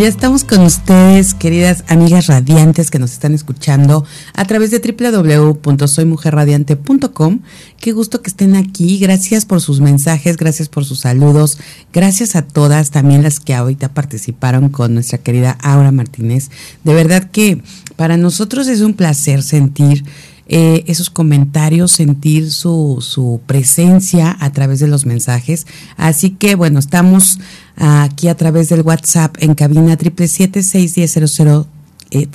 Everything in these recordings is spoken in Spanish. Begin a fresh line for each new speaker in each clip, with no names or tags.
Ya estamos con ustedes, queridas amigas radiantes que nos están escuchando a través de www.soymujerradiante.com. Qué gusto que estén aquí. Gracias por sus mensajes, gracias por sus saludos. Gracias a todas, también las que ahorita participaron con nuestra querida Aura Martínez. De verdad que para nosotros es un placer sentir eh, esos comentarios, sentir su, su presencia a través de los mensajes. Así que bueno, estamos aquí a través del WhatsApp en cabina triple siete seis diez cero eh,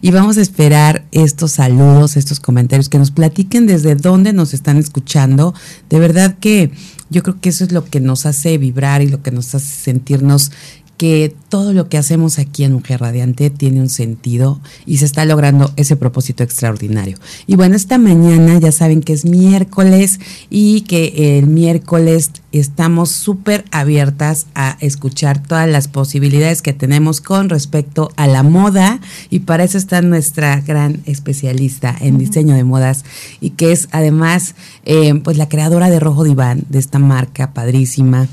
y vamos a esperar estos saludos, estos comentarios, que nos platiquen desde dónde nos están escuchando. De verdad que yo creo que eso es lo que nos hace vibrar y lo que nos hace sentirnos que todo lo que hacemos aquí en Mujer Radiante tiene un sentido y se está logrando ese propósito extraordinario. Y bueno, esta mañana ya saben que es miércoles y que el miércoles estamos súper abiertas a escuchar todas las posibilidades que tenemos con respecto a la moda y para eso está nuestra gran especialista en diseño de modas y que es además eh, pues la creadora de Rojo Diván, de esta marca padrísima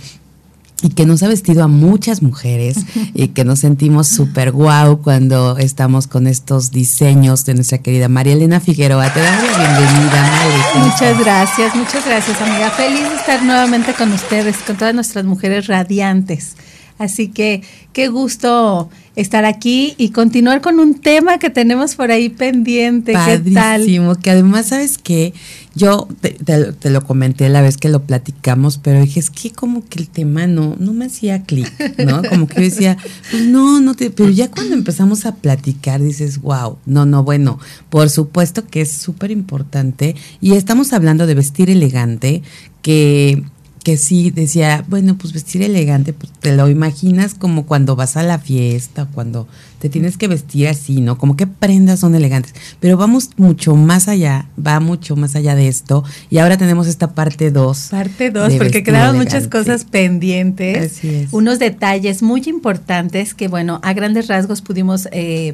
y que nos ha vestido a muchas mujeres y que nos sentimos súper guau cuando estamos con estos diseños de nuestra querida María Elena Figueroa. Te damos la bienvenida,
María. Muchas gracias, muchas gracias, amiga. Feliz estar nuevamente con ustedes, con todas nuestras mujeres radiantes. Así que qué gusto estar aquí y continuar con un tema que tenemos por ahí pendiente.
Padrísimo, que además, ¿sabes qué? Yo te, lo comenté la vez que lo platicamos, pero dije, es que como que el tema no, no me hacía clic, ¿no? Como que yo decía, pues no, no te, pero ya cuando empezamos a platicar dices, wow, no, no, bueno, por supuesto que es súper importante y estamos hablando de vestir elegante, que que sí decía, bueno, pues vestir elegante, pues te lo imaginas como cuando vas a la fiesta, cuando te tienes que vestir así, ¿no? Como que prendas son elegantes. Pero vamos mucho más allá, va mucho más allá de esto. Y ahora tenemos esta parte 2.
Parte 2, porque quedaban muchas cosas pendientes. Así es. Unos detalles muy importantes que, bueno, a grandes rasgos pudimos eh,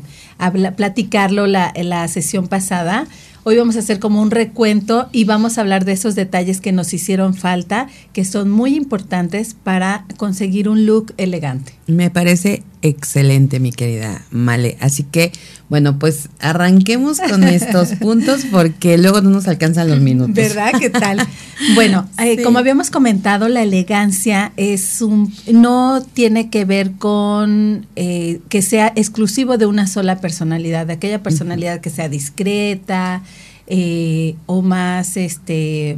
platicarlo la, la sesión pasada Hoy vamos a hacer como un recuento y vamos a hablar de esos detalles que nos hicieron falta, que son muy importantes para conseguir un look elegante.
Me parece excelente, mi querida Male. Así que, bueno, pues arranquemos con estos puntos porque luego no nos alcanzan los minutos.
¿Verdad? ¿Qué tal? bueno, eh, como habíamos comentado, la elegancia es un, no tiene que ver con eh, que sea exclusivo de una sola personalidad, de aquella personalidad que sea discreta eh, o más este,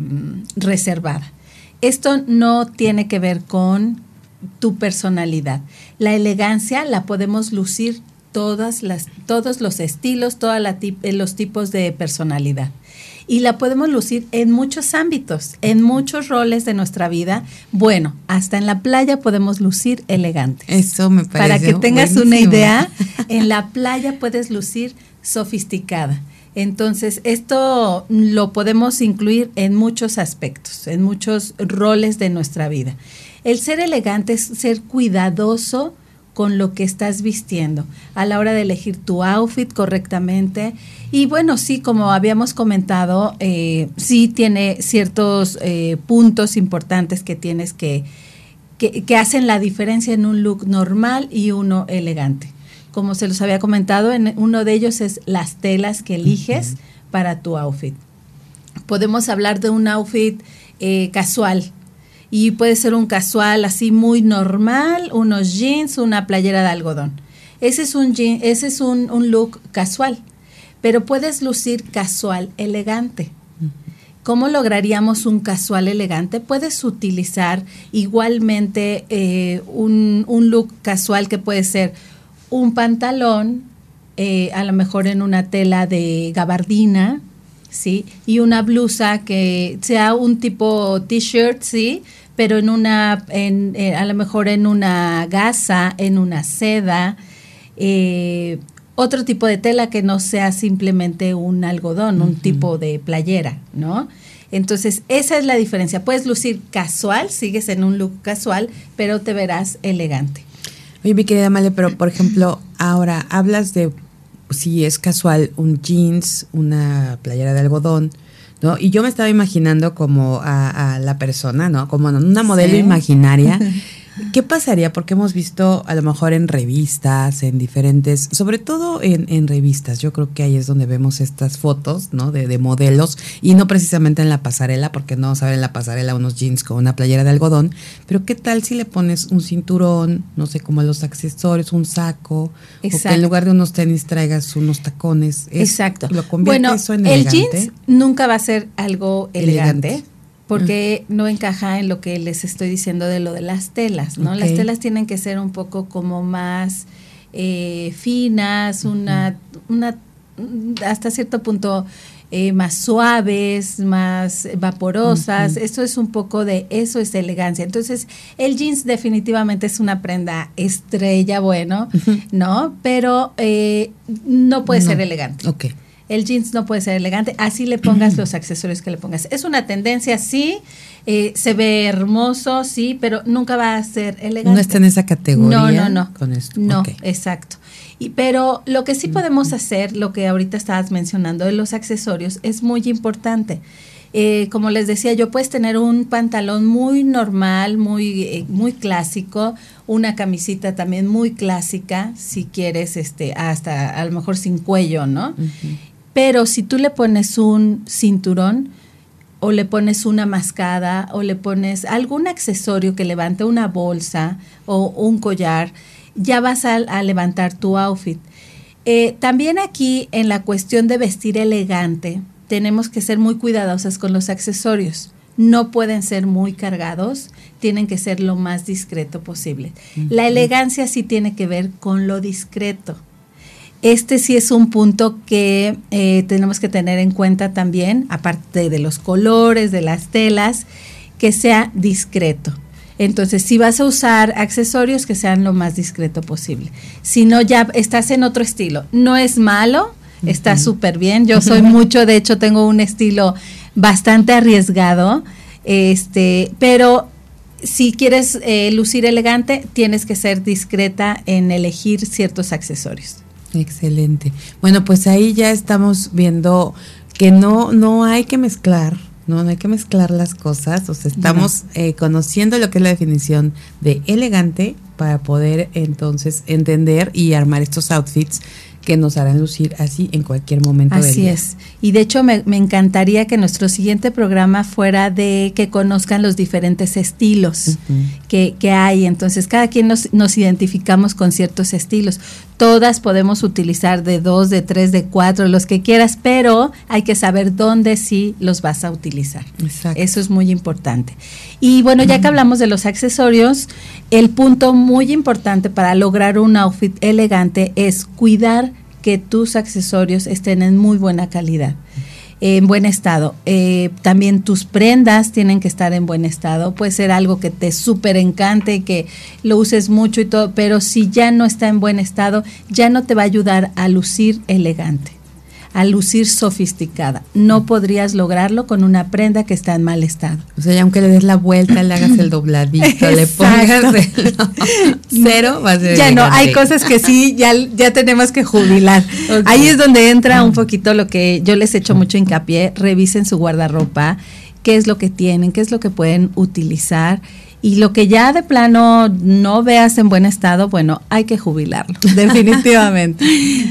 reservada. Esto no tiene que ver con tu personalidad. La elegancia la podemos lucir todas las, todos los estilos, todos eh, los tipos de personalidad. Y la podemos lucir en muchos ámbitos, en muchos roles de nuestra vida. Bueno, hasta en la playa podemos lucir elegante.
Eso me parece.
Para que tengas una idea, en la playa puedes lucir sofisticada. Entonces, esto lo podemos incluir en muchos aspectos, en muchos roles de nuestra vida. El ser elegante es ser cuidadoso con lo que estás vistiendo a la hora de elegir tu outfit correctamente. Y bueno, sí, como habíamos comentado, eh, sí tiene ciertos eh, puntos importantes que tienes que, que, hacen la diferencia en un look normal y uno elegante. Como se los había comentado, en uno de ellos es las telas que eliges para tu outfit. Podemos hablar de un outfit eh, casual, y puede ser un casual así muy normal, unos jeans, una playera de algodón. Ese es un, ese es un, look casual, pero puedes lucir casual elegante. ¿Cómo lograríamos un casual elegante? Puedes utilizar igualmente eh, un, look casual que puede ser un pantalón, eh, a lo mejor en una tela de gabardina, ¿sí? Y una blusa que sea un tipo t-shirt, ¿sí? Pero en una, en, eh, a lo mejor en una gasa, en una seda, eh, otro tipo de tela que no sea simplemente un algodón, un tipo de playera, ¿no? Entonces, esa es la diferencia. Puedes lucir casual, sigues en un look casual, pero te verás elegante.
Oye, mi querida Male, pero por ejemplo, ahora hablas de si es casual un jeans, una playera de algodón, ¿no? Y yo me estaba imaginando como a, la persona, ¿no? Como una modelo imaginaria. ¿Qué pasaría? Porque hemos visto a lo mejor en revistas, en diferentes, sobre todo en, en revistas, yo creo que ahí es donde vemos estas fotos, ¿no? De, de, modelos y no precisamente en la pasarela, porque no saben en la pasarela unos jeans con una playera de algodón, pero ¿qué tal si le pones un cinturón, no sé, como los accesorios, un saco, Exacto. o que en lugar de unos tenis traigas unos tacones?
Exacto. Lo bueno, eso en el jeans nunca va a ser algo elegante porque no encaja en lo que les estoy diciendo de lo de las telas, ¿no? Las telas tienen que ser un poco como más eh, finas, una, una, hasta cierto punto eh, más suaves, más vaporosas. Esto es un poco de, eso es elegancia. Entonces, el jeans definitivamente es una prenda estrella, bueno, ¿no? Pero eh, no puede ser elegante.
Ok.
El jeans no puede ser elegante, así le pongas los accesorios que le pongas. Es una tendencia, sí, eh, se ve hermoso, sí, pero nunca va a ser elegante.
No está en esa categoría.
No, no, no. Con esto. No, exacto. Y, pero lo que sí podemos hacer, lo que ahorita estabas mencionando de los accesorios, es muy importante. Eh, como les decía, yo puedes tener un pantalón muy normal, muy, eh, muy clásico, una camisita también muy clásica, si quieres, este, hasta a lo mejor sin cuello, ¿no? Pero si tú le pones un cinturón o le pones una mascada o le pones algún accesorio que levante una bolsa o un collar, ya vas a, levantar tu outfit. Eh, también aquí en la cuestión de vestir elegante, tenemos que ser muy cuidadosas con los accesorios. No pueden ser muy cargados, tienen que ser lo más discreto posible. La elegancia sí tiene que ver con lo discreto este sí es un punto que eh, tenemos que tener en cuenta también, aparte de los colores, de las telas, que sea discreto. Entonces, si vas a usar accesorios, que sean lo más discreto posible. Si no, ya estás en otro estilo. No es malo, está súper bien. Yo soy mucho, de hecho, tengo un estilo bastante arriesgado, este, pero si quieres eh, lucir elegante, tienes que ser discreta en elegir ciertos accesorios.
Excelente. Bueno, pues ahí ya estamos viendo que no, no hay que mezclar, no, no hay que mezclar las cosas, o sea, estamos eh, conociendo lo que es la definición de elegante para poder entonces entender y armar estos outfits que nos harán lucir así en cualquier momento
así del día. es. Y de hecho me, encantaría que nuestro siguiente programa fuera de que conozcan los diferentes estilos que, que, hay. Entonces, cada quien nos, nos identificamos con ciertos estilos. Todas podemos utilizar de dos, de tres, de cuatro, los que quieras, pero hay que saber dónde sí los vas a utilizar. Exacto. Eso es muy importante. Y bueno, ya que hablamos de los accesorios, el punto muy importante para lograr un outfit elegante es cuidar que tus accesorios estén en muy buena calidad en buen estado. Eh, también tus prendas tienen que estar en buen estado. Puede ser algo que te súper encante, que lo uses mucho y todo, pero si ya no está en buen estado, ya no te va a ayudar a lucir elegante a lucir sofisticada. No podrías lograrlo con una prenda que está en mal estado.
O sea, aunque le des la vuelta, le hagas el dobladito, le pongas cero, va a ser
Ya no, hay cosas que sí, ya, ya tenemos que jubilar. Ahí es donde entra un poquito lo que yo les he hecho mucho hincapié, revisen su guardarropa, qué es lo que tienen, qué es lo que pueden utilizar y lo que ya de plano no veas en buen estado, bueno, hay que jubilarlo, definitivamente.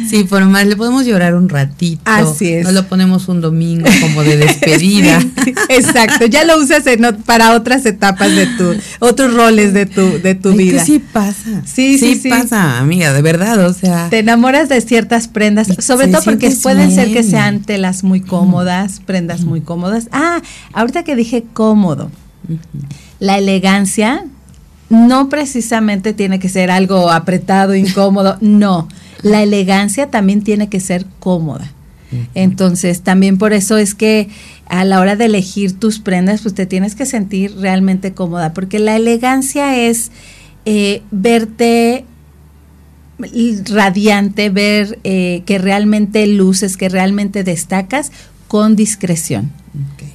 sí, por más le podemos llorar un ratito.
Así es.
No lo ponemos un domingo como de despedida.
exacto, ya lo usas para otras etapas de tu, otros roles de tu, de tu vida.
Que sí pasa.
Sí, sí, sí,
pasa, amiga, de verdad, o sea.
Te enamoras de ciertas prendas, sobre todo porque pueden ser que sean telas muy cómodas, prendas muy cómodas. Ah, ahorita que dije cómodo la elegancia no precisamente tiene que ser algo apretado, incómodo, no. La elegancia también tiene que ser cómoda. Entonces, también por eso es que a la hora de elegir tus prendas, pues te tienes que sentir realmente cómoda, porque la elegancia es eh, verte radiante, ver eh, que realmente luces, que realmente destacas con discreción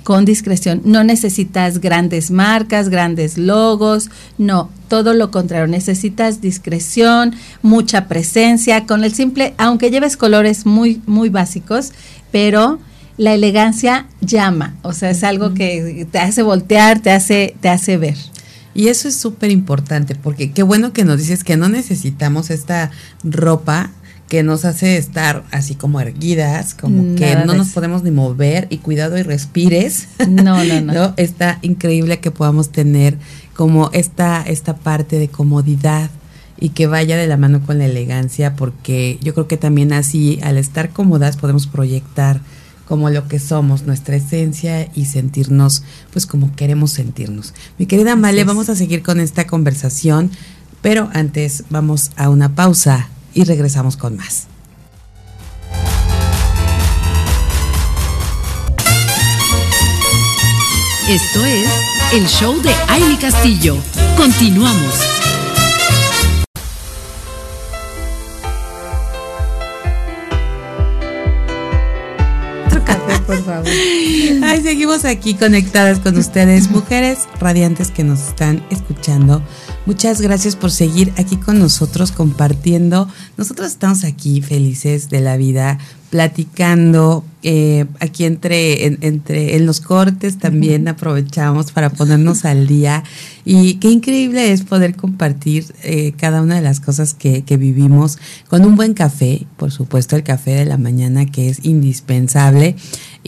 con discreción. No necesitas grandes marcas, grandes logos, no, todo lo contrario, necesitas discreción, mucha presencia, con el simple, aunque lleves colores muy, muy básicos, pero la elegancia llama, o sea, es algo que te hace voltear, te hace, te hace ver.
Y eso es súper importante, porque qué bueno que nos dices que no necesitamos esta ropa que nos hace estar así como erguidas, como que no nos podemos ni mover y cuidado y respires.
No, no, no,
Está increíble que podamos tener como esta, esta parte de comodidad y que vaya de la mano con la elegancia, porque yo creo que también así, al estar cómodas, podemos proyectar como lo que somos, nuestra esencia y sentirnos pues como queremos sentirnos. Mi querida Male, vamos a seguir con esta conversación, pero antes vamos a una pausa y regresamos con más.
Esto es el show de Aile Castillo. Continuamos.
por favor. Ay, seguimos aquí conectadas con ustedes, mujeres radiantes que nos están escuchando. Muchas gracias por seguir aquí con nosotros compartiendo. Nosotros estamos aquí felices de la vida, platicando. Eh, aquí entre, entre en los cortes también aprovechamos para ponernos al día. Y qué increíble es poder compartir eh, cada una de las cosas que, que vivimos con un buen café, por supuesto el café de la mañana que es indispensable.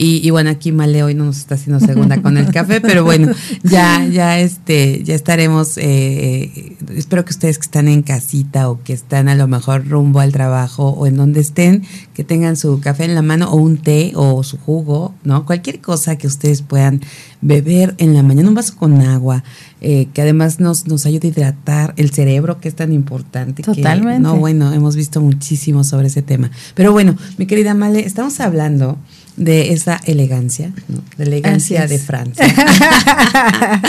Y, bueno, aquí Male hoy no nos está haciendo segunda con el café, pero bueno, ya, ya este, ya estaremos, eh, eh, espero que ustedes que están en casita o que están a lo mejor rumbo al trabajo o en donde estén, que tengan su café en la mano o un té o su jugo, ¿no? Cualquier cosa que ustedes puedan beber en la mañana, un vaso con agua, eh, que además nos, nos ayuda a hidratar el cerebro, que es tan importante.
Totalmente.
no, bueno, hemos visto muchísimo sobre ese tema. Pero bueno, mi querida Male, estamos hablando de esa elegancia, ¿no? de elegancia de Francia.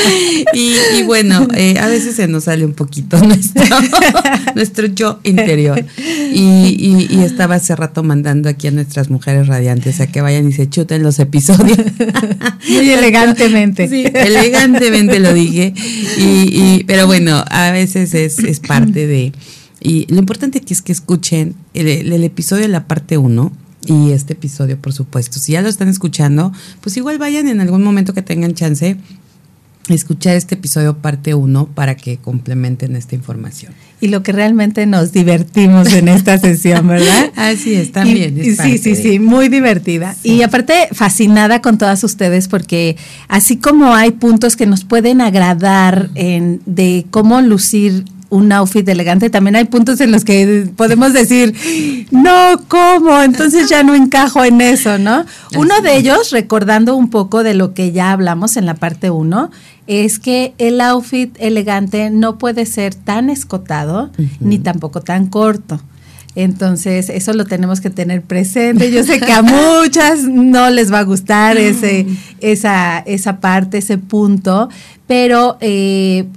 y, bueno, eh, a veces se nos sale un poquito nuestro, nuestro yo interior. Y, y, estaba hace rato mandando aquí a nuestras mujeres radiantes a que vayan y se chuten los episodios.
Muy elegantemente.
Sí, elegantemente lo dije. Y, pero bueno, a veces es, es parte de... Y lo importante aquí es que escuchen el, el episodio de la parte 1 y este episodio, por supuesto. Si ya lo están escuchando, pues igual vayan en algún momento que tengan chance a escuchar este episodio parte 1 para que complementen esta información.
Y lo que realmente nos divertimos en esta sesión, ¿verdad?
Así es, también.
sí, sí, sí, muy divertida. Y aparte, fascinada con todas ustedes porque así como hay puntos que nos pueden agradar en, de cómo lucir un outfit elegante, también hay puntos en los que podemos decir, no, ¿cómo? Entonces ya no encajo en eso, ¿no? Uno de ellos, recordando un poco de lo que ya hablamos en la parte uno, es que el outfit elegante no puede ser tan escotado ni tampoco tan corto. Entonces, eso lo tenemos que tener presente. Yo sé que a muchas no les va a gustar ese, esa, esa parte, ese punto, pero eh,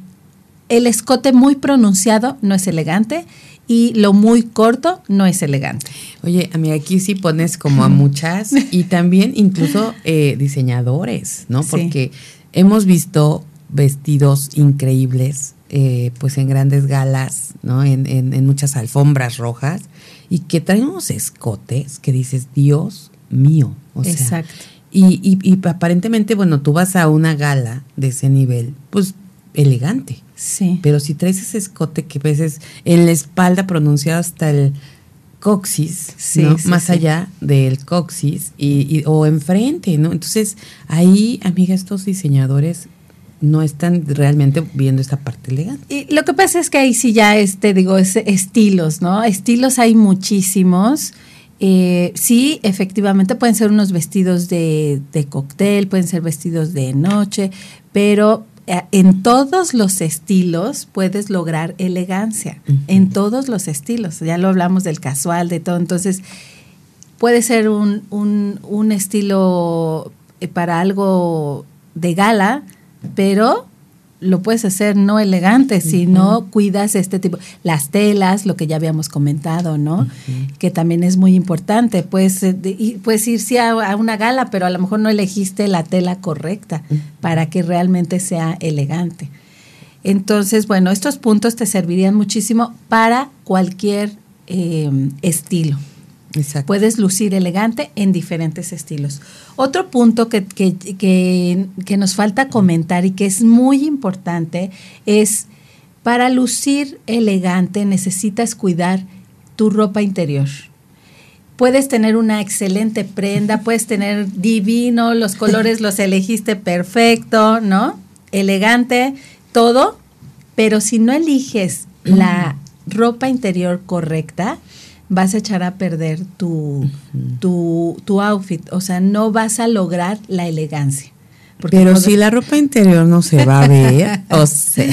el escote muy pronunciado no es elegante y lo muy corto no es elegante.
Oye, amiga, aquí sí pones como a muchas y también incluso eh, diseñadores, ¿no? Porque hemos visto vestidos increíbles, eh, pues en grandes galas, ¿no? En, en, muchas alfombras rojas y que traen unos escotes que dices, Dios mío. O Exacto. y, y, y aparentemente, bueno, tú vas a una gala de ese nivel, pues elegante.
Sí.
Pero si traes ese escote que veces en la espalda pronunciado hasta el coxis, ¿no? más allá del coxis y, o enfrente, ¿no? Entonces, ahí, amiga, estos diseñadores no están realmente viendo esta parte legal.
Y lo que pasa es que ahí sí ya, este, digo, es estilos, ¿no? Estilos hay muchísimos. Eh, sí, efectivamente pueden ser unos vestidos de, de cóctel, pueden ser vestidos de noche, pero en todos los estilos puedes lograr elegancia, en todos los estilos. Ya lo hablamos del casual, de todo. Entonces, puede ser un, un, un estilo eh, para algo de gala, pero lo puedes hacer no elegante, si no cuidas este tipo. Las telas, lo que ya habíamos comentado, ¿no? Que también es muy importante. Puedes, eh, puedes ir sí a, una gala, pero a lo mejor no elegiste la tela correcta para que realmente sea elegante. Entonces, bueno, estos puntos te servirían muchísimo para cualquier em, estilo.
Exacto.
Puedes lucir elegante en diferentes estilos. Otro punto que, que, que, que nos falta comentar y que es muy importante es, para lucir elegante necesitas cuidar tu ropa interior puedes tener una excelente prenda, puedes tener divino, los colores los elegiste perfecto, ¿no? Elegante, todo, pero si no eliges la ropa interior correcta, vas a echar a perder tu, tu, tu outfit, o sea, no vas a lograr la elegancia.
Pero si la ropa interior no se va a ver, o sea.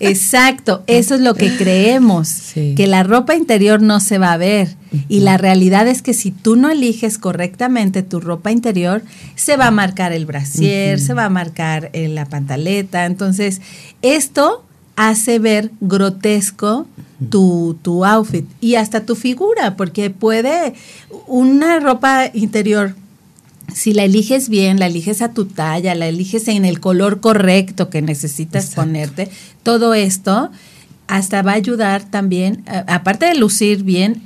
Exacto, eso es lo que creemos, que la ropa interior no se va a ver. Y la realidad es que si tú no eliges correctamente tu ropa interior, se va a marcar el brasier, se va a marcar eh, la pantaleta. Entonces, esto hace ver grotesco tu, tu outfit y hasta tu figura, porque puede una ropa interior si la eliges bien, la eliges a tu talla, la eliges en el color correcto que necesitas ponerte, todo esto hasta va a ayudar también, aparte de lucir bien,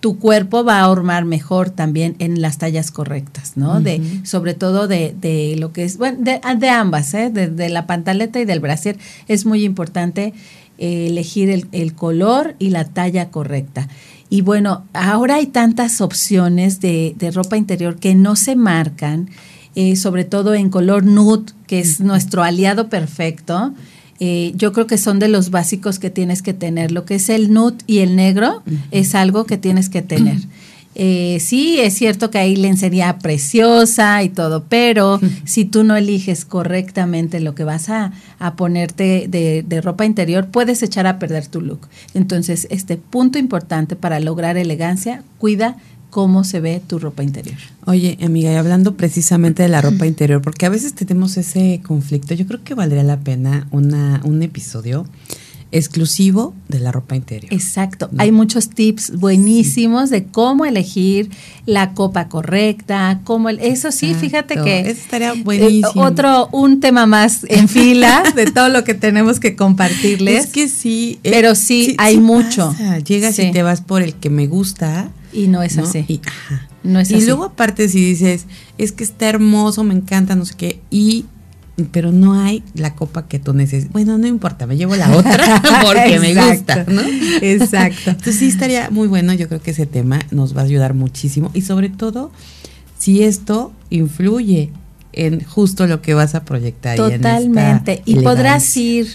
tu cuerpo va a ormar mejor también en las tallas correctas, ¿no? De, sobre todo de, de, lo que es, bueno, de, de ambas, ¿eh? de, la pantaleta y del brasier, es muy importante eh, elegir el, el color y la talla correcta. Y bueno, ahora hay tantas opciones de, ropa interior que no se marcan, eh, sobre todo en color nude, que es nuestro aliado perfecto. Eh, yo creo que son de los básicos que tienes que tener. Lo que es el nude y el negro es algo que tienes que tener. Eh, sí, es cierto que ahí lencería preciosa y todo, pero si tú no eliges correctamente lo que vas a, ponerte de, de, ropa interior, puedes echar a perder tu look. Entonces, este punto importante para lograr elegancia, cuida cómo se ve tu ropa interior.
Oye, amiga, y hablando precisamente de la ropa interior, porque a veces tenemos ese conflicto, yo creo que valdría la pena una, un episodio exclusivo de la ropa interior.
Exacto. Hay muchos tips buenísimos de cómo elegir la copa correcta, cómo eso sí, fíjate que
eso estaría eh, buenísimo.
otro un tema más en fila de todo lo que tenemos que compartirles.
Es que sí,
eh, pero sí, hay mucho.
Llegas y te vas por el que me gusta
y no es así.
Y, No es y luego aparte si dices, es que está hermoso, me encanta, no sé qué, y pero no hay la copa que tú necesitas. Bueno, no importa, me llevo la otra porque me gusta, ¿no?
Exacto.
Entonces sí estaría muy bueno, yo creo que ese tema nos va a ayudar muchísimo y sobre todo si esto influye en justo lo que vas a proyectar.
Totalmente. Y, podrás ir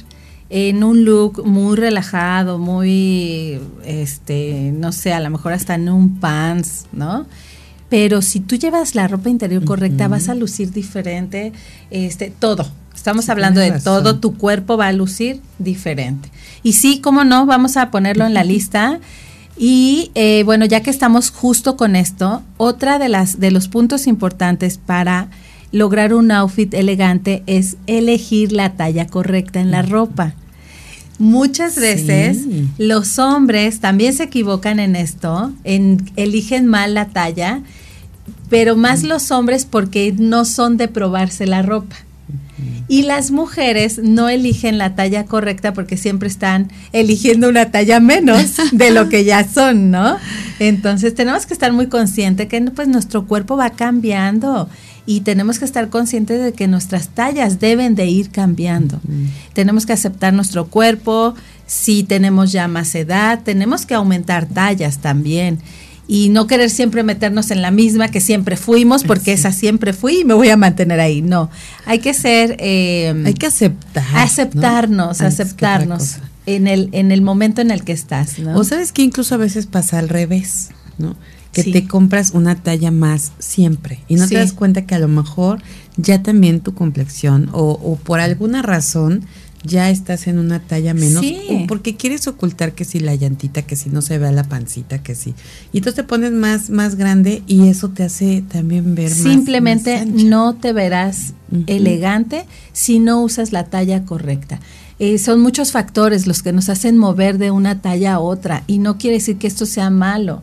en un look muy relajado, muy, este, no sé, a lo mejor hasta en un pants, ¿no? pero si tú llevas la ropa interior correcta, vas a lucir diferente, este, todo. Estamos hablando de todo, tu cuerpo va a lucir diferente. Y sí, cómo no, vamos a ponerlo en la lista. Y eh, bueno, ya que estamos justo con esto, otra de las de los puntos importantes para lograr un outfit elegante es elegir la talla correcta en la ropa. Muchas veces los hombres también se equivocan en esto, en eligen mal la talla pero más los hombres porque no son de probarse la ropa. Y las mujeres no eligen la talla correcta porque siempre están eligiendo una talla menos de lo que ya son, ¿no? Entonces tenemos que estar muy conscientes que pues nuestro cuerpo va cambiando y tenemos que estar conscientes de que nuestras tallas deben de ir cambiando. Tenemos que aceptar nuestro cuerpo, si tenemos ya más edad, tenemos que aumentar tallas también y no querer siempre meternos en la misma que siempre fuimos, porque esa siempre fui y me voy a mantener ahí. No, hay que ser...
Eh, hay que aceptar.
Aceptarnos, aceptarnos en el, en el momento en el que estás. ¿no?
O sabes que incluso a veces pasa al revés, ¿no? Que te compras una talla más siempre. Y no te das cuenta que a lo mejor ya también tu complexión o, o por alguna razón ya estás en una talla menos porque quieres ocultar que si la llantita, que si no se vea la pancita, que si. Y entonces te pones más más grande y eso te hace también ver
Simplemente
más,
Simplemente no te verás elegante si no usas la talla correcta. Eh, son muchos factores los que nos hacen mover de una talla a otra y no quiere decir que esto sea malo.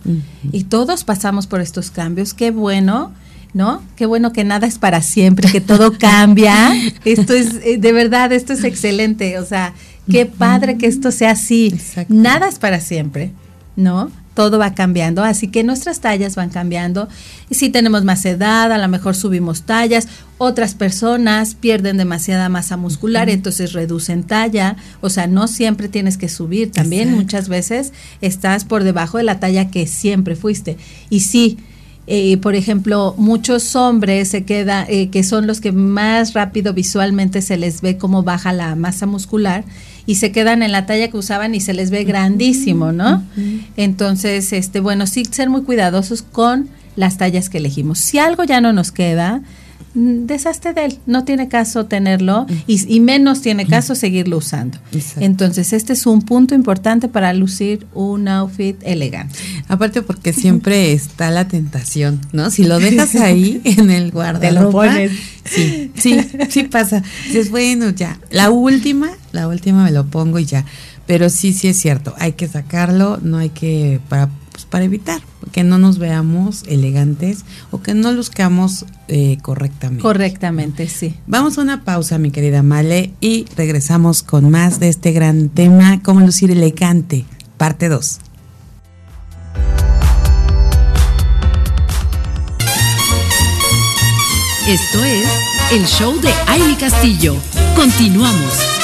Y todos pasamos por estos cambios. Qué bueno ¿no? Qué bueno que nada es para siempre, que todo cambia. esto es, eh, de verdad, esto es excelente. O sea, qué padre que esto sea así. Nada es para siempre, ¿no? Todo va cambiando, así que nuestras tallas van cambiando. Y si tenemos más edad, a lo mejor subimos tallas, otras personas pierden demasiada masa muscular, entonces reducen talla, o sea, no siempre tienes que subir, también muchas veces estás por debajo de la talla que siempre fuiste. Y sí, eh, por ejemplo, muchos hombres se quedan, eh, que son los que más rápido visualmente se les ve cómo baja la masa muscular y se quedan en la talla que usaban y se les ve grandísimo, ¿no? Entonces, este, bueno, sí ser muy cuidadosos con las tallas que elegimos. Si algo ya no nos queda, deshazte de él, no tiene caso tenerlo y, menos tiene caso seguirlo usando. Entonces, este es un punto importante para lucir un outfit elegante.
Aparte porque siempre está la tentación, ¿no? Si lo dejas ahí en el guardarropa, sí, sí, sí pasa. Dices, bueno, ya, la última, la última me lo pongo y ya. Pero sí, sí es cierto, hay que sacarlo, no hay que para pues, para evitar que no nos veamos elegantes o que no luzcamos eh, correctamente.
Correctamente, sí.
Vamos a una pausa, mi querida Male, y regresamos con más de este gran tema, cómo lucir elegante, parte 2.
Esto es el show de Aile Castillo. Continuamos.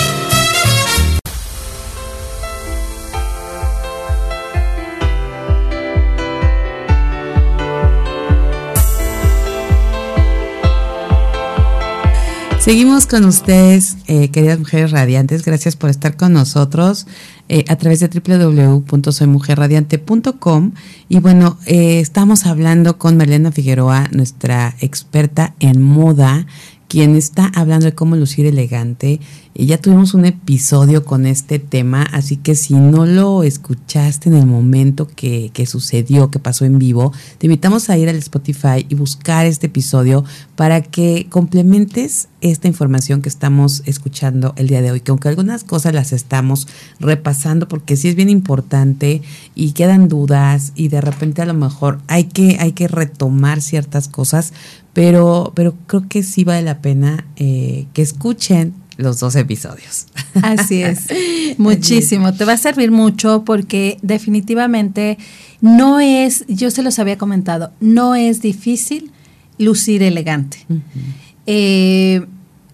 Seguimos con ustedes, eh, queridas mujeres radiantes. Gracias por estar con nosotros eh, a través de www.soymujerradiante.com. Y bueno, eh, estamos hablando con Marlena Figueroa, nuestra experta en moda, quien está hablando de cómo lucir elegante. Ya tuvimos un episodio con este tema, así que si no lo escuchaste en el momento que, que, sucedió, que pasó en vivo, te invitamos a ir al Spotify y buscar este episodio para que complementes esta información que estamos escuchando el día de hoy, que aunque algunas cosas las estamos repasando porque sí es bien importante y quedan dudas y de repente a lo mejor hay que, hay que retomar ciertas cosas, pero, pero creo que sí vale la pena eh, que escuchen los dos episodios.
Así es, muchísimo. Te va a servir mucho porque definitivamente no es, yo se los había comentado, no es difícil lucir elegante. Eh,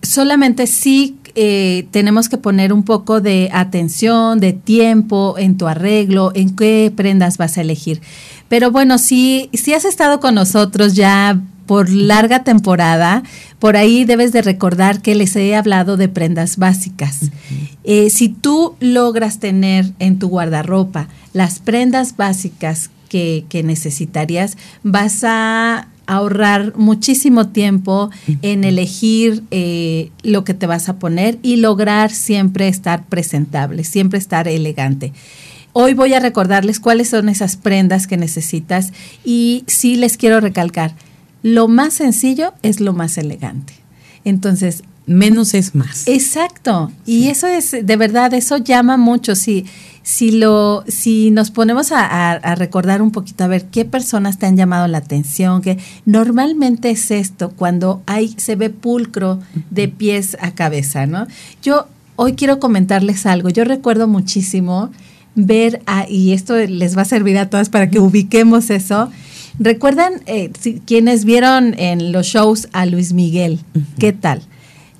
solamente sí eh, tenemos que poner un poco de atención, de tiempo en tu arreglo, en qué prendas vas a elegir. Pero bueno, si, si has estado con nosotros ya por larga temporada, por ahí debes de recordar que les he hablado de prendas básicas. Eh, si tú logras tener en tu guardarropa las prendas básicas que, necesitarías, vas a ahorrar muchísimo tiempo en elegir eh, lo que te vas a poner y lograr siempre estar presentable, siempre estar elegante. Hoy voy a recordarles cuáles son esas prendas que necesitas y sí les quiero recalcar, lo más sencillo es lo más elegante. Entonces,
menos es más.
Exacto. Y eso es, de verdad, eso llama mucho. Si, si, lo, si nos ponemos a, recordar un poquito, a ver qué personas te han llamado la atención, que normalmente es esto, cuando hay, se ve pulcro de pies a cabeza, ¿no? Yo hoy quiero comentarles algo. Yo recuerdo muchísimo ver, y esto les va a servir a todas para que ubiquemos eso, ¿Recuerdan eh, quienes vieron en los shows a Luis Miguel? ¿Qué tal?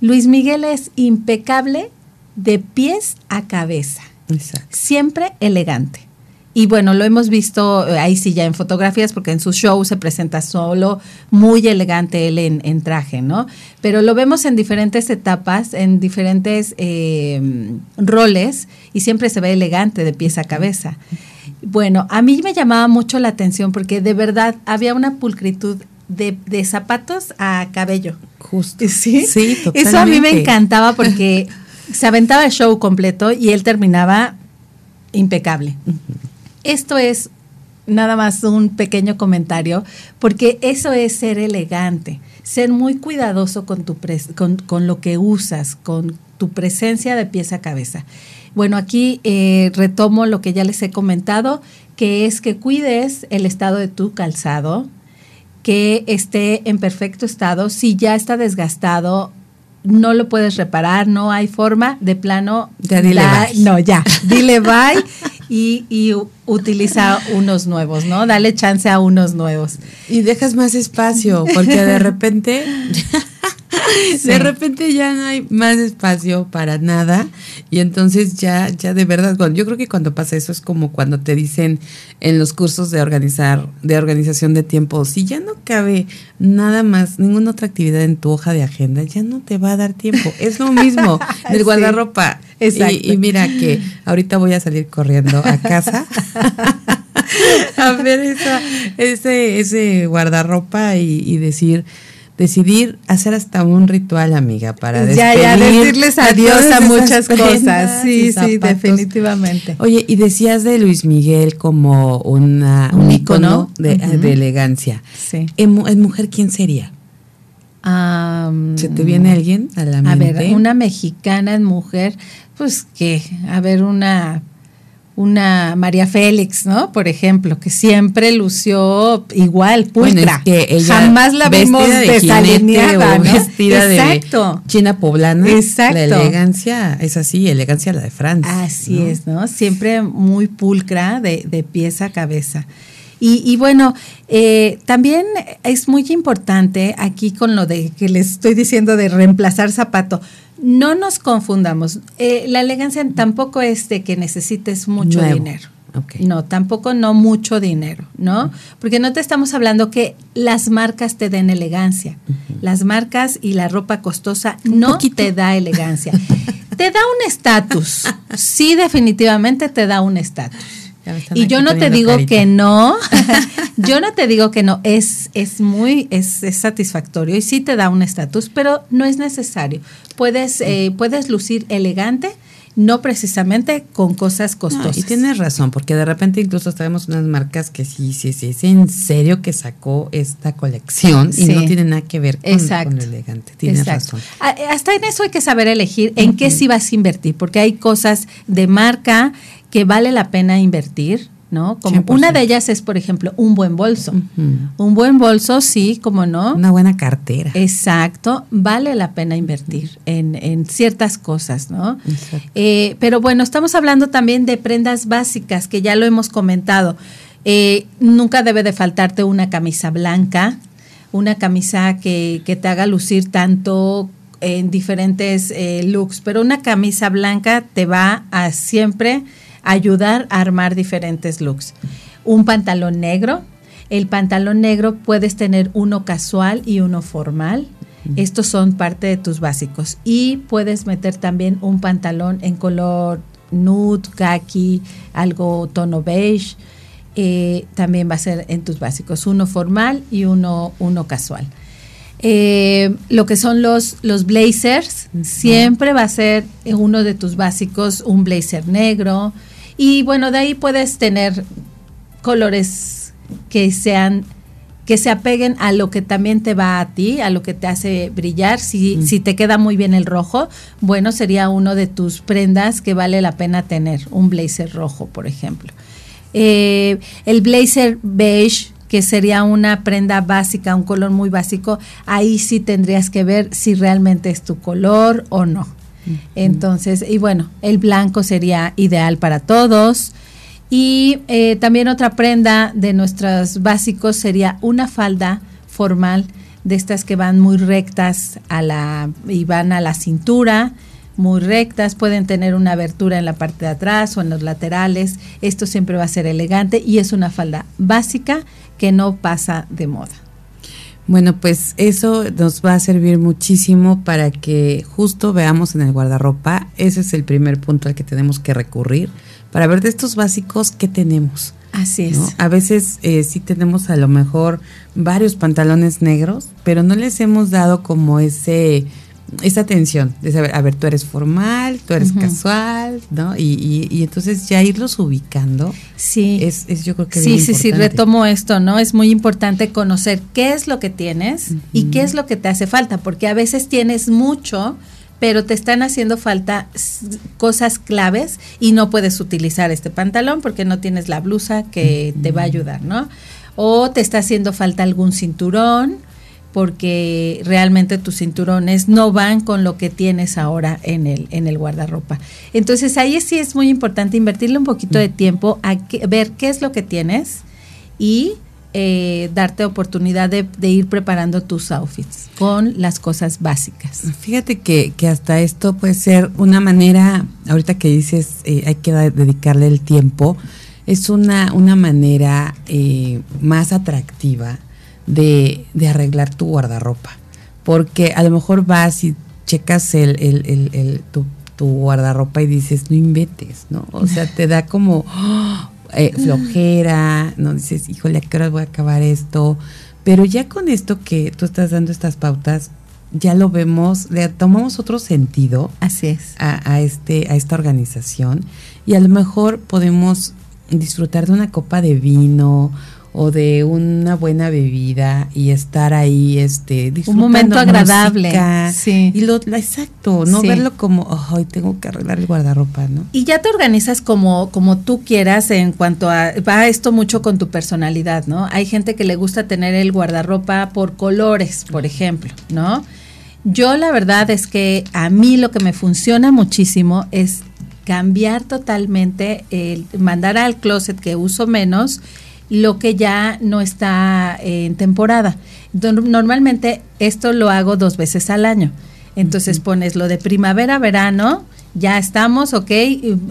Luis Miguel es impecable de pies a cabeza. Siempre elegante. Y bueno, lo hemos visto eh, ahí sí ya en fotografías, porque en su show se presenta solo, muy elegante él en, traje, ¿no? Pero lo vemos en diferentes etapas, en diferentes eh, roles, y siempre se ve elegante de pies a cabeza. Bueno, a mí me llamaba mucho la atención porque de verdad había una pulcritud de, zapatos a cabello.
Justo.
Sí, sí totalmente. Eso a mí me encantaba porque se aventaba el show completo y él terminaba impecable. Esto es nada más un pequeño comentario, porque eso es ser elegante, ser muy cuidadoso con, tu con, con lo que usas, con tu presencia de pies a cabeza. Bueno, aquí eh, retomo lo que ya les he comentado, que es que cuides el estado de tu calzado, que esté en perfecto estado. Si ya está desgastado, no lo puedes reparar, no hay forma, de plano.
Ya dile bye.
No, ya, dile bye y, y utiliza unos nuevos, ¿no? Dale chance a unos nuevos.
Y dejas más espacio, porque de repente de repente ya no hay más espacio para nada. Y entonces ya ya de verdad yo creo que cuando pasa eso es como cuando te dicen en los cursos de organizar de organización de tiempo si ya no cabe nada más ninguna otra actividad en tu hoja de agenda ya no te va a dar tiempo. Es lo mismo. Del guardarropa y, y mira que ahorita voy a salir corriendo a casa a ver esa, ese, ese guardarropa y decir, decidir hacer hasta un ritual, amiga, para
ya, ya, decirles adiós a, muchas cosas. Sí, sí, definitivamente.
Oye, y decías de Luis Miguel como una, un, icono de, elegancia. Sí. ¿En, mujer quién sería? ¿Se te viene alguien a la mente?
A ver, una mexicana en mujer, pues que, a ver, una una María Félix, ¿no? Por ejemplo, que siempre lució igual, pulcra.
que ella
Jamás la vimos desalineada,
¿no? vestida Exacto. de China poblana. Exacto. La elegancia es así, elegancia la de Francia.
Así es, ¿no? Siempre muy pulcra de, de pieza a cabeza. Y, y bueno, eh, también es muy importante aquí con lo de que les estoy diciendo de reemplazar zapato no nos confundamos. Eh, la elegancia tampoco es de que necesites mucho dinero. No, tampoco no mucho dinero, ¿no? Porque no te estamos hablando que las marcas te den elegancia. Las marcas y la ropa costosa no te da elegancia. te da un estatus. Sí, definitivamente te da un estatus. Y yo no te digo que no, yo no te digo que no, es, es muy, es, satisfactorio y sí te da un estatus, pero no es necesario. Puedes, eh, puedes lucir elegante, no precisamente con cosas costosas.
y tienes razón, porque de repente incluso sabemos unas marcas que sí, sí, sí, es en serio que sacó esta colección y no tiene nada que ver con, lo elegante. Tienes razón.
Hasta en eso hay que saber elegir en qué sí vas a invertir, porque hay cosas de marca que vale la pena invertir, ¿no? Como una de ellas es, por ejemplo, un buen bolso. Un buen bolso, sí, como no.
Una buena cartera.
Exacto, vale la pena invertir en, ciertas cosas, ¿no? Eh, pero bueno, estamos hablando también de prendas básicas, que ya lo hemos comentado. Eh, nunca debe de faltarte una camisa blanca, una camisa que, que te haga lucir tanto en diferentes eh, looks, pero una camisa blanca te va a siempre ayudar a armar diferentes looks. Un pantalón negro. El pantalón negro puedes tener uno casual y uno formal. Estos son parte de tus básicos. Y puedes meter también un pantalón en color nude, khaki, algo tono beige. Eh, también va a ser en tus básicos. Uno formal y uno, uno casual. Eh, lo que son los, los blazers, siempre va a ser uno de tus básicos un blazer negro, y bueno, de ahí puedes tener colores que sean que se apeguen a lo que también te va a ti, a lo que te hace brillar. Si, si te queda muy bien el rojo, bueno, sería uno de tus prendas que vale la pena tener, un blazer rojo, por ejemplo. Eh, el blazer beige, que sería una prenda básica, un color muy básico, ahí sí tendrías que ver si realmente es tu color o no. Entonces, y bueno, el blanco sería ideal para todos. Y eh, también otra prenda de nuestros básicos sería una falda formal de estas que van muy rectas a la y van a la cintura, muy rectas, pueden tener una abertura en la parte de atrás o en los laterales. Esto siempre va a ser elegante y es una falda básica que no pasa de moda.
Bueno, pues eso nos va a servir muchísimo para que justo veamos en el guardarropa, ese es el primer punto al que tenemos que recurrir, para ver de estos básicos qué tenemos.
Así es.
A veces eh, sí tenemos a lo mejor varios pantalones negros, pero no les hemos dado como ese esa tensión de saber, a ver, tú eres formal, tú eres casual, ¿no? Y, y, entonces ya irlos ubicando.
Sí.
Es, es yo creo que.
Sí, sí, sí, retomo esto, ¿no? Es muy importante conocer qué es lo que tienes y qué es lo que te hace falta, porque a veces tienes mucho, pero te están haciendo falta cosas claves y no puedes utilizar este pantalón porque no tienes la blusa que te va a ayudar, ¿no? O te está haciendo falta algún cinturón porque realmente tus cinturones no van con lo que tienes ahora en el, en el guardarropa. Entonces ahí sí es muy importante invertirle un poquito de tiempo a ver qué es lo que tienes y eh, darte oportunidad de, ir preparando tus outfits con las cosas básicas.
Fíjate que, que hasta esto puede ser una manera, ahorita que dices eh, hay que dedicarle el tiempo, es una, una manera eh, más atractiva de, de, arreglar tu guardarropa. Porque a lo mejor vas y checas el, el, el, tu, tu, guardarropa y dices, no inventes, ¿no? O sea, te da como, eh, flojera, no dices, híjole, ¿a qué hora voy a acabar esto? Pero ya con esto que tú estás dando estas pautas, ya lo vemos, le tomamos otro sentido
Así es.
A, a, este, a esta organización y a lo mejor podemos disfrutar de una copa de vino o de una buena bebida y estar ahí este
un momento agradable
sí. y lo, exacto no verlo como ay tengo que arreglar el guardarropa no
y ya te organizas como como tú quieras en cuanto a va esto mucho con tu personalidad no hay gente que le gusta tener el guardarropa por colores por ejemplo no yo la verdad es que a mí lo que me funciona muchísimo es cambiar totalmente el mandar al closet que uso menos lo que ya no está en temporada. Normalmente esto lo hago dos veces al año. Entonces pones lo de primavera, verano, ya estamos, ok,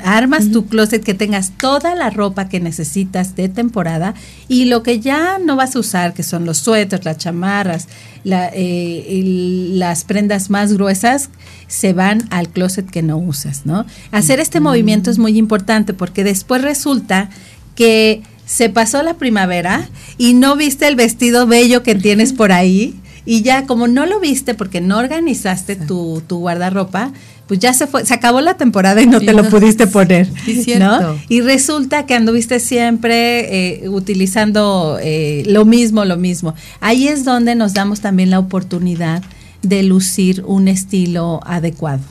armas tu closet que tengas toda la ropa que necesitas de temporada y lo que ya no vas a usar, que son los suéteres, las chamarras, eh, las prendas más gruesas, se van al closet que no usas, ¿no? Hacer este movimiento es muy importante porque después resulta que se pasó la primavera y no viste el vestido bello que tienes por ahí y ya como no lo viste porque no organizaste tu, tu, guardarropa, pues ya se fue, se acabó la temporada y no te lo pudiste poner. ¿no? Y resulta que anduviste siempre eh, utilizando eh, lo mismo, lo mismo. Ahí es donde nos damos también la oportunidad de lucir un estilo adecuado.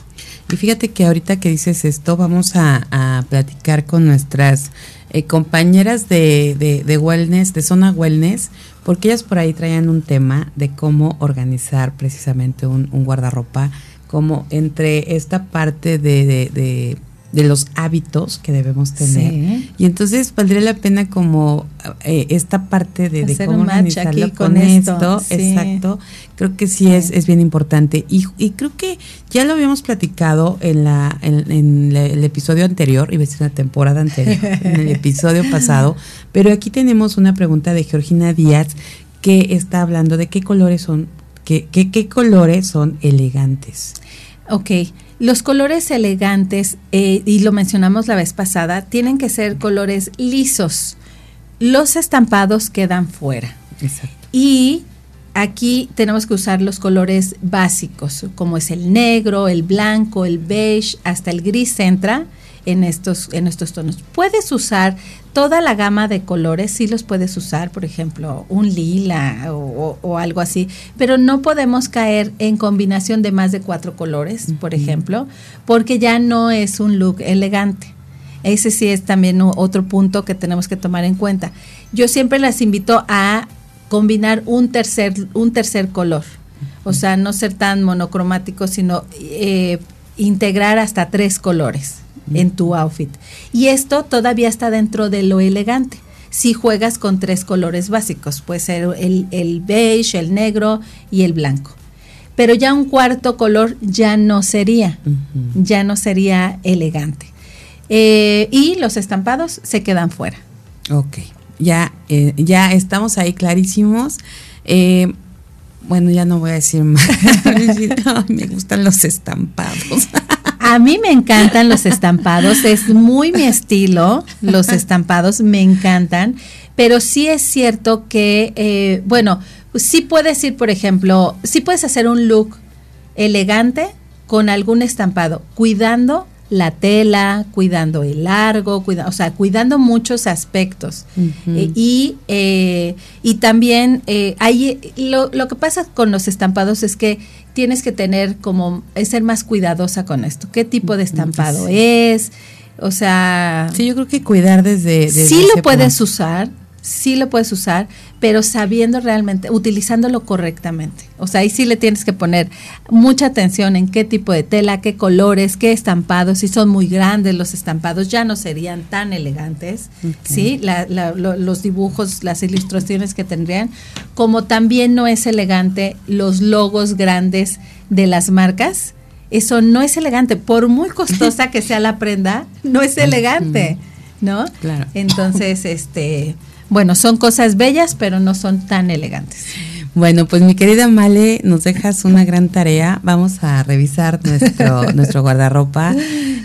Y fíjate que ahorita que dices esto, vamos a, a platicar con nuestras eh, compañeras de, de, wellness, de zona wellness, porque ellas por ahí traían un tema de cómo organizar precisamente un, guardarropa, como entre esta parte de los hábitos que debemos tener. Y entonces valdría la pena como eh, esta parte de, de cómo organizarlo con, esto. Exacto. Creo que sí, Es, es bien importante. Y, y, creo que ya lo habíamos platicado en la en, el episodio anterior, iba a decir la temporada anterior, en el episodio pasado, pero aquí tenemos una pregunta de Georgina Díaz que está hablando de qué colores son, qué, qué, qué colores son elegantes.
Ok. Los colores elegantes, eh, y lo mencionamos la vez pasada, tienen que ser colores lisos. Los estampados quedan fuera. Exacto. Y aquí tenemos que usar los colores básicos, como es el negro, el blanco, el beige, hasta el gris entra en estos, en estos tonos. Puedes usar toda la gama de colores, sí los puedes usar, por ejemplo, un lila o, algo así, pero no podemos caer en combinación de más de cuatro colores, por ejemplo, porque ya no es un look elegante. Ese sí es también otro punto que tenemos que tomar en cuenta. Yo siempre las invito a combinar un tercer, un tercer color, o sea, no ser tan monocromático, sino eh, integrar hasta tres colores en tu outfit. Y esto todavía está dentro de lo elegante. Si juegas con tres colores básicos, puede ser el, el beige, el negro y el blanco. Pero ya un cuarto color ya no sería, ya no sería elegante. Eh, y los estampados se quedan fuera.
Ok, ya, eh, ya estamos ahí clarísimos. Eh, bueno, ya no voy a decir más. me gustan los estampados.
A mí me encantan los estampados, es muy mi estilo, los estampados me encantan, pero sí es cierto que, eh, bueno, sí puedes ir, por ejemplo, sí puedes hacer un look elegante con algún estampado, cuidando la tela, cuidando el largo, cuida, o sea, cuidando muchos aspectos. Eh, y, eh, y también eh, hay, lo, lo, que pasa con los estampados es que tienes que tener como, ser más cuidadosa con esto. ¿Qué tipo de estampado es? O sea...
Sí, yo creo que cuidar desde...
sí lo puedes usar, sí lo puedes usar, pero sabiendo realmente, utilizándolo correctamente. O sea, ahí sí le tienes que poner mucha atención en qué tipo de tela, qué colores, qué estampados. Si son muy grandes los estampados, ya no serían tan elegantes, ¿sí? los dibujos, las ilustraciones que tendrían. Como también no es elegante los logos grandes de las marcas. Eso no es elegante. Por muy costosa que sea la prenda, no es elegante, ¿no?
Claro.
Entonces, este bueno, son cosas bellas, pero no son tan elegantes.
Bueno, pues mi querida Male, nos dejas una gran tarea. Vamos a revisar nuestro, nuestro guardarropa.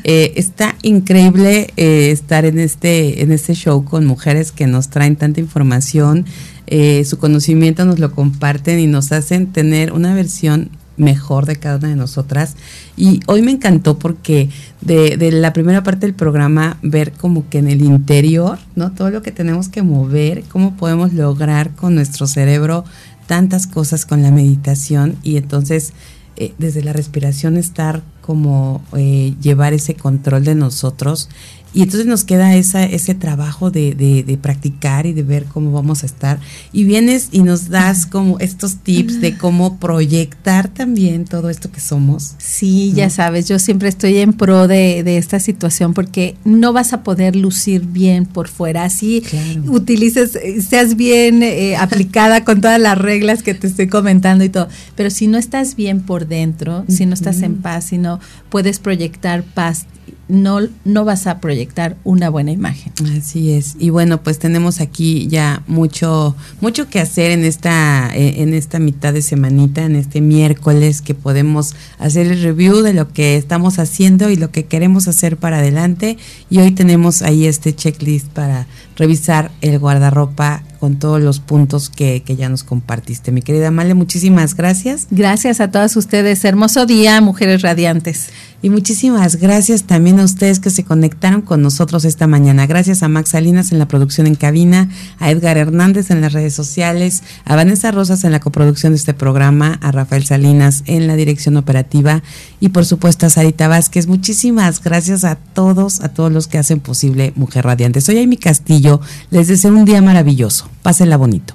Eh, está increíble eh, estar en este, en este show con mujeres que nos traen tanta información. Eh, su conocimiento nos lo comparten y nos hacen tener una versión mejor de cada una de nosotras. Y hoy me encantó porque de, la primera parte del programa ver como que en el interior, ¿no? Todo lo que tenemos que mover, cómo podemos lograr con nuestro cerebro tantas cosas con la meditación y entonces eh, desde la respiración estar como eh, llevar ese control de nosotros y entonces nos queda esa, ese trabajo de, de, practicar y de ver cómo vamos a estar. Y vienes y nos das como estos tips de cómo proyectar también todo esto que somos.
Sí, ya sabes, yo siempre estoy en pro de, de, esta situación porque no vas a poder lucir bien por fuera. Así utilices, seas bien eh, aplicada con todas las reglas que te estoy comentando y todo. Pero si no estás bien por dentro, si no estás en paz, si no puedes proyectar paz no, no vas a proyectar una buena imagen.
Así es. Y bueno, pues tenemos aquí ya mucho, mucho que hacer en esta, eh, en esta mitad de semanita, en este miércoles, que podemos hacer el review de lo que estamos haciendo y lo que queremos hacer para adelante. Y hoy tenemos ahí este checklist para revisar el guardarropa con todos los puntos que, que, ya nos compartiste. Mi querida Male, muchísimas gracias.
Gracias a todas ustedes. Hermoso día, mujeres radiantes.
Y muchísimas gracias también a ustedes que se conectaron con nosotros esta mañana. Gracias a Max Salinas en la producción en cabina, a Edgar Hernández en las redes sociales, a Vanessa Rosas en la coproducción de este programa, a Rafael Salinas en la dirección operativa y por supuesto a Sarita Vázquez. Muchísimas gracias a todos, a todos los que hacen posible Mujer Radiante. Soy Amy Castillo. Les deseo un día maravilloso. Pásenla bonito.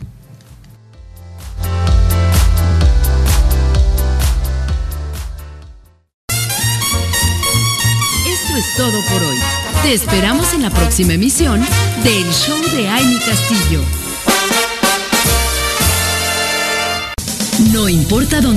Esto es todo por hoy. Te esperamos en la próxima emisión del Show de Amy Castillo. No importa dónde